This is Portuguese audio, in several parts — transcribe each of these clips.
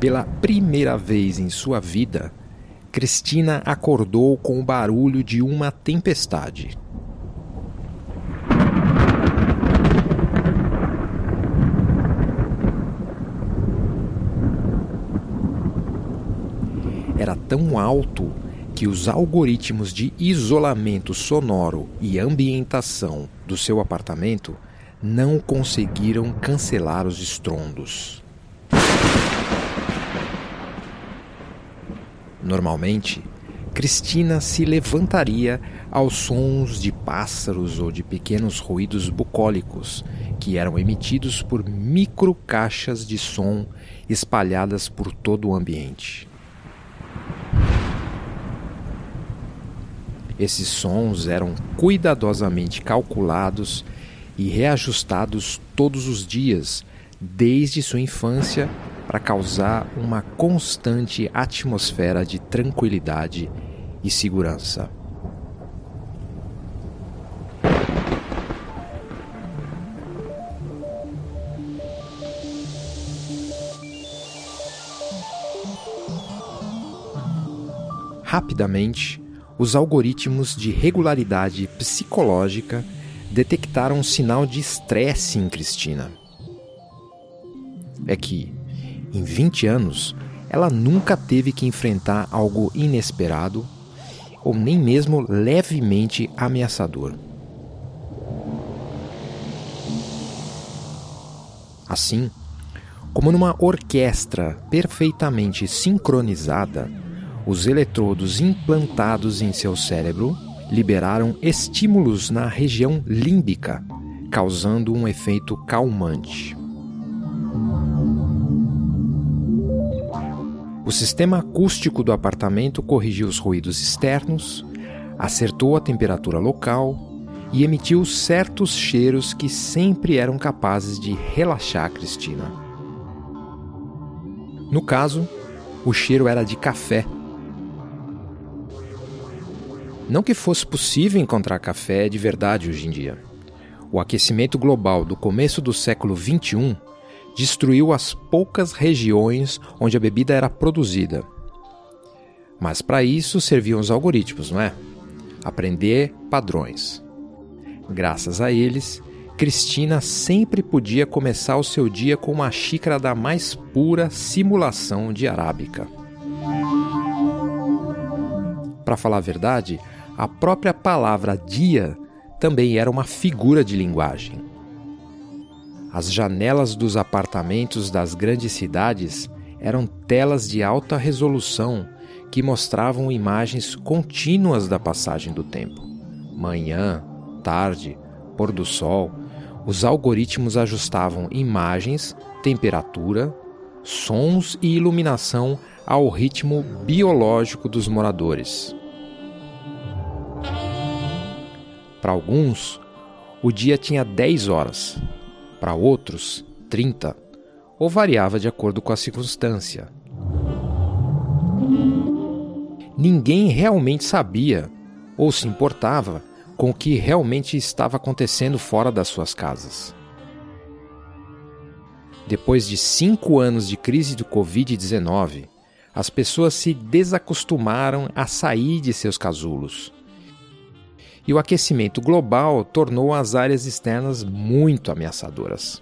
Pela primeira vez em sua vida, Cristina acordou com o barulho de uma tempestade. Era tão alto que os algoritmos de isolamento sonoro e ambientação do seu apartamento não conseguiram cancelar os estrondos. Normalmente, Cristina se levantaria aos sons de pássaros ou de pequenos ruídos bucólicos que eram emitidos por micro caixas de som espalhadas por todo o ambiente. Esses sons eram cuidadosamente calculados e reajustados todos os dias, desde sua infância para causar uma constante atmosfera de tranquilidade e segurança. Rapidamente, os algoritmos de regularidade psicológica detectaram um sinal de estresse em Cristina. É que, em 20 anos, ela nunca teve que enfrentar algo inesperado ou nem mesmo levemente ameaçador. Assim, como numa orquestra perfeitamente sincronizada, os eletrodos implantados em seu cérebro liberaram estímulos na região límbica, causando um efeito calmante. O sistema acústico do apartamento corrigiu os ruídos externos, acertou a temperatura local e emitiu certos cheiros que sempre eram capazes de relaxar Cristina. No caso, o cheiro era de café. Não que fosse possível encontrar café de verdade hoje em dia. O aquecimento global do começo do século XXI destruiu as poucas regiões onde a bebida era produzida. Mas para isso serviam os algoritmos, não é? Aprender padrões. Graças a eles, Cristina sempre podia começar o seu dia com uma xícara da mais pura simulação de arábica. Para falar a verdade, a própria palavra dia também era uma figura de linguagem. As janelas dos apartamentos das grandes cidades eram telas de alta resolução que mostravam imagens contínuas da passagem do tempo. Manhã, tarde, pôr do sol, os algoritmos ajustavam imagens, temperatura, sons e iluminação ao ritmo biológico dos moradores. Para alguns, o dia tinha 10 horas, para outros, 30, ou variava de acordo com a circunstância. Ninguém realmente sabia ou se importava com o que realmente estava acontecendo fora das suas casas. Depois de cinco anos de crise do Covid-19, as pessoas se desacostumaram a sair de seus casulos e o aquecimento global tornou as áreas externas muito ameaçadoras.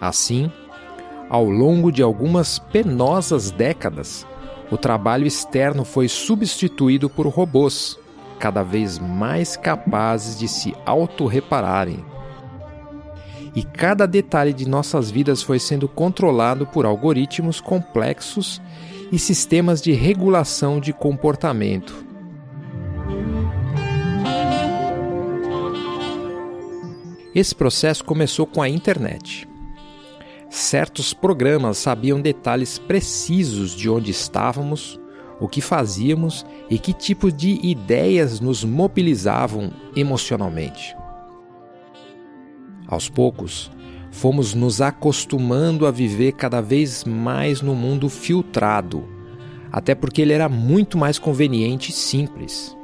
Assim, ao longo de algumas penosas décadas, o trabalho externo foi substituído por robôs, cada vez mais capazes de se autorrepararem. E cada detalhe de nossas vidas foi sendo controlado por algoritmos complexos e sistemas de regulação de comportamento, Esse processo começou com a internet. Certos programas sabiam detalhes precisos de onde estávamos, o que fazíamos e que tipo de ideias nos mobilizavam emocionalmente. Aos poucos, fomos nos acostumando a viver cada vez mais no mundo filtrado, até porque ele era muito mais conveniente e simples.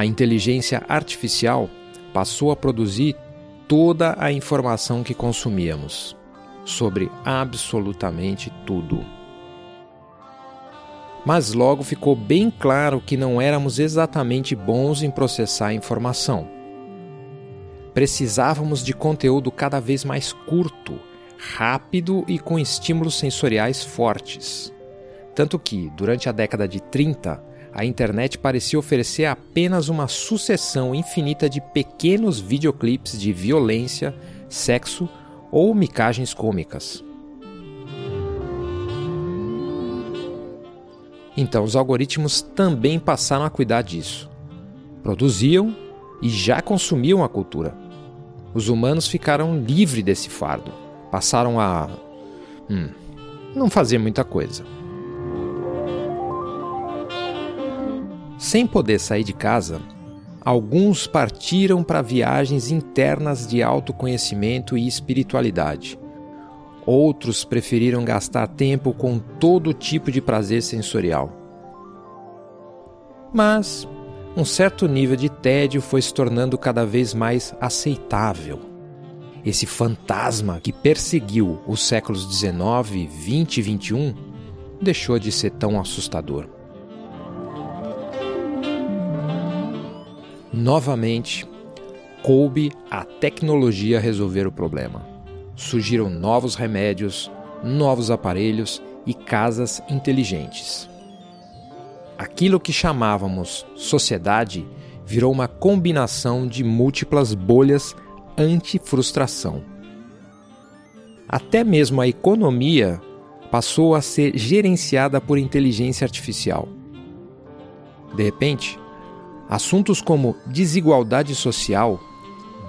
A inteligência artificial passou a produzir toda a informação que consumíamos, sobre absolutamente tudo. Mas logo ficou bem claro que não éramos exatamente bons em processar a informação. Precisávamos de conteúdo cada vez mais curto, rápido e com estímulos sensoriais fortes. Tanto que, durante a década de 30, a internet parecia oferecer apenas uma sucessão infinita de pequenos videoclipes de violência, sexo ou micagens cômicas. Então, os algoritmos também passaram a cuidar disso. Produziam e já consumiam a cultura. Os humanos ficaram livres desse fardo. Passaram a. Hum, não fazer muita coisa. Sem poder sair de casa, alguns partiram para viagens internas de autoconhecimento e espiritualidade. Outros preferiram gastar tempo com todo tipo de prazer sensorial. Mas um certo nível de tédio foi se tornando cada vez mais aceitável. Esse fantasma que perseguiu os séculos XIX, XX e XXI deixou de ser tão assustador. Novamente, coube a tecnologia resolver o problema. Surgiram novos remédios, novos aparelhos e casas inteligentes. Aquilo que chamávamos sociedade virou uma combinação de múltiplas bolhas anti-frustração. Até mesmo a economia passou a ser gerenciada por inteligência artificial. De repente, Assuntos como desigualdade social,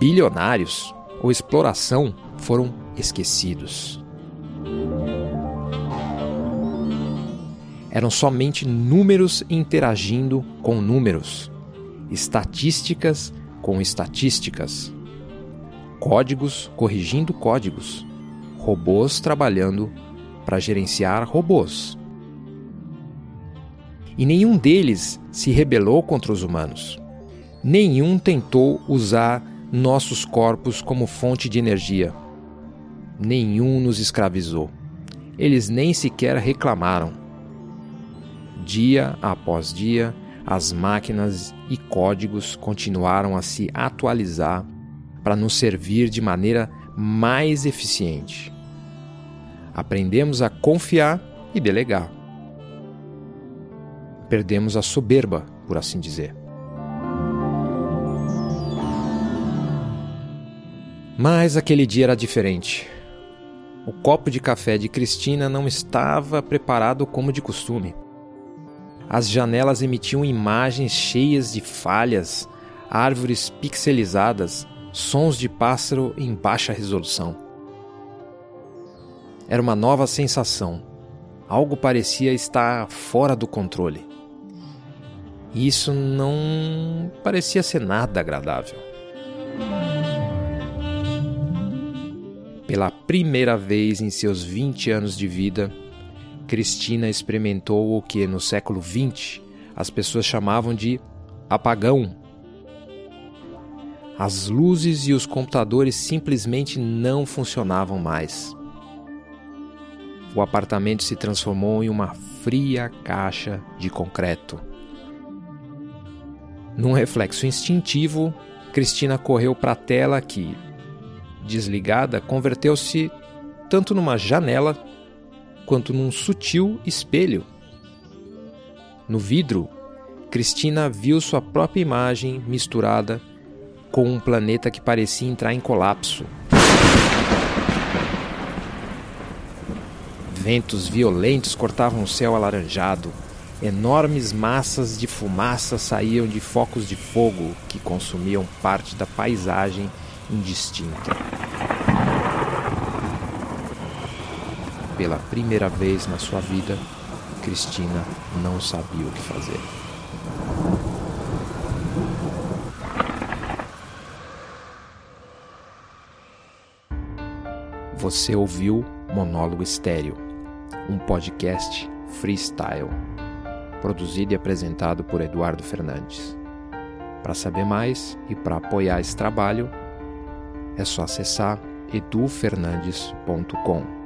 bilionários ou exploração foram esquecidos. Eram somente números interagindo com números, estatísticas com estatísticas, códigos corrigindo códigos, robôs trabalhando para gerenciar robôs e nenhum deles se rebelou contra os humanos. Nenhum tentou usar nossos corpos como fonte de energia. Nenhum nos escravizou. Eles nem sequer reclamaram. Dia após dia, as máquinas e códigos continuaram a se atualizar para nos servir de maneira mais eficiente. Aprendemos a confiar e delegar perdemos a soberba, por assim dizer. Mas aquele dia era diferente. O copo de café de Cristina não estava preparado como de costume. As janelas emitiam imagens cheias de falhas, árvores pixelizadas, sons de pássaro em baixa resolução. Era uma nova sensação. Algo parecia estar fora do controle. E isso não parecia ser nada agradável. Pela primeira vez em seus 20 anos de vida, Cristina experimentou o que no século XX as pessoas chamavam de apagão. As luzes e os computadores simplesmente não funcionavam mais. O apartamento se transformou em uma fria caixa de concreto. Num reflexo instintivo, Cristina correu para a tela que, desligada, converteu-se tanto numa janela quanto num sutil espelho. No vidro, Cristina viu sua própria imagem misturada com um planeta que parecia entrar em colapso. Ventos violentos cortavam o céu alaranjado. Enormes massas de fumaça saíam de focos de fogo que consumiam parte da paisagem indistinta. Pela primeira vez na sua vida, Cristina não sabia o que fazer. Você ouviu Monólogo Estéreo, um podcast freestyle produzido e apresentado por Eduardo Fernandes. Para saber mais e para apoiar esse trabalho, É só acessar edufernandes.com.